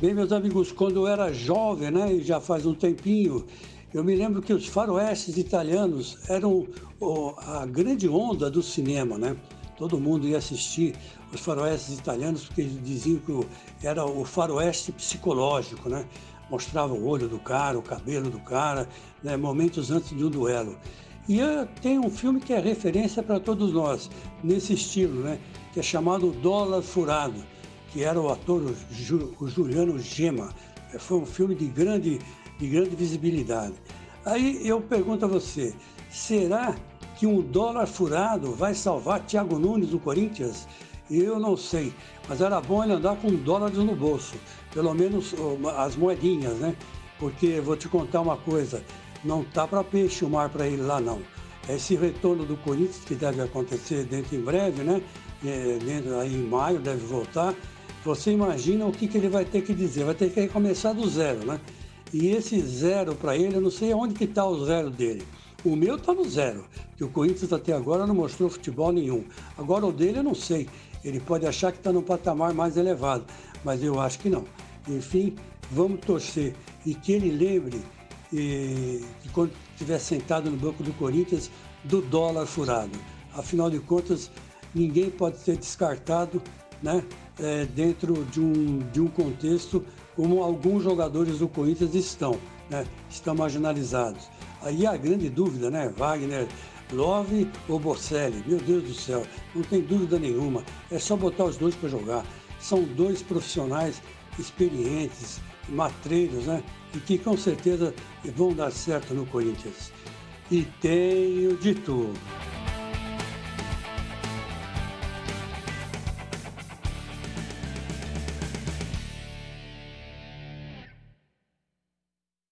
Bem, meus amigos, quando eu era jovem, né, e já faz um tempinho, eu me lembro que os faroestes italianos eram a grande onda do cinema, né? Todo mundo ia assistir os faroestes italianos porque eles diziam que era o faroeste psicológico, né? Mostrava o olho do cara, o cabelo do cara, né? momentos antes de um duelo. E tem um filme que é referência para todos nós, nesse estilo, né? que é chamado Dólar Furado, que era o ator o Juliano Gema. Foi um filme de grande, de grande visibilidade. Aí eu pergunto a você, será que um dólar furado vai salvar Thiago Nunes do Corinthians? Eu não sei, mas era bom ele andar com dólares no bolso, pelo menos as moedinhas, né? Porque vou te contar uma coisa, não tá para peixe o mar para ele lá não. Esse retorno do Corinthians que deve acontecer dentro em breve, né? É, dentro aí em maio deve voltar. Você imagina o que, que ele vai ter que dizer? Vai ter que recomeçar do zero, né? E esse zero para ele, eu não sei onde que está o zero dele. O meu está no zero, que o Corinthians até agora não mostrou futebol nenhum. Agora o dele eu não sei. Ele pode achar que está num patamar mais elevado, mas eu acho que não. Enfim, vamos torcer e que ele lembre e, que quando estiver sentado no banco do Corinthians, do dólar furado. Afinal de contas, ninguém pode ser descartado né, é, dentro de um, de um contexto como alguns jogadores do Corinthians estão, né, estão marginalizados. Aí a grande dúvida, né, Wagner, Love ou Bocelli, meu Deus do céu, não tem dúvida nenhuma, é só botar os dois para jogar. São dois profissionais experientes, matreiros, né? E que com certeza vão dar certo no Corinthians. E tenho de tudo.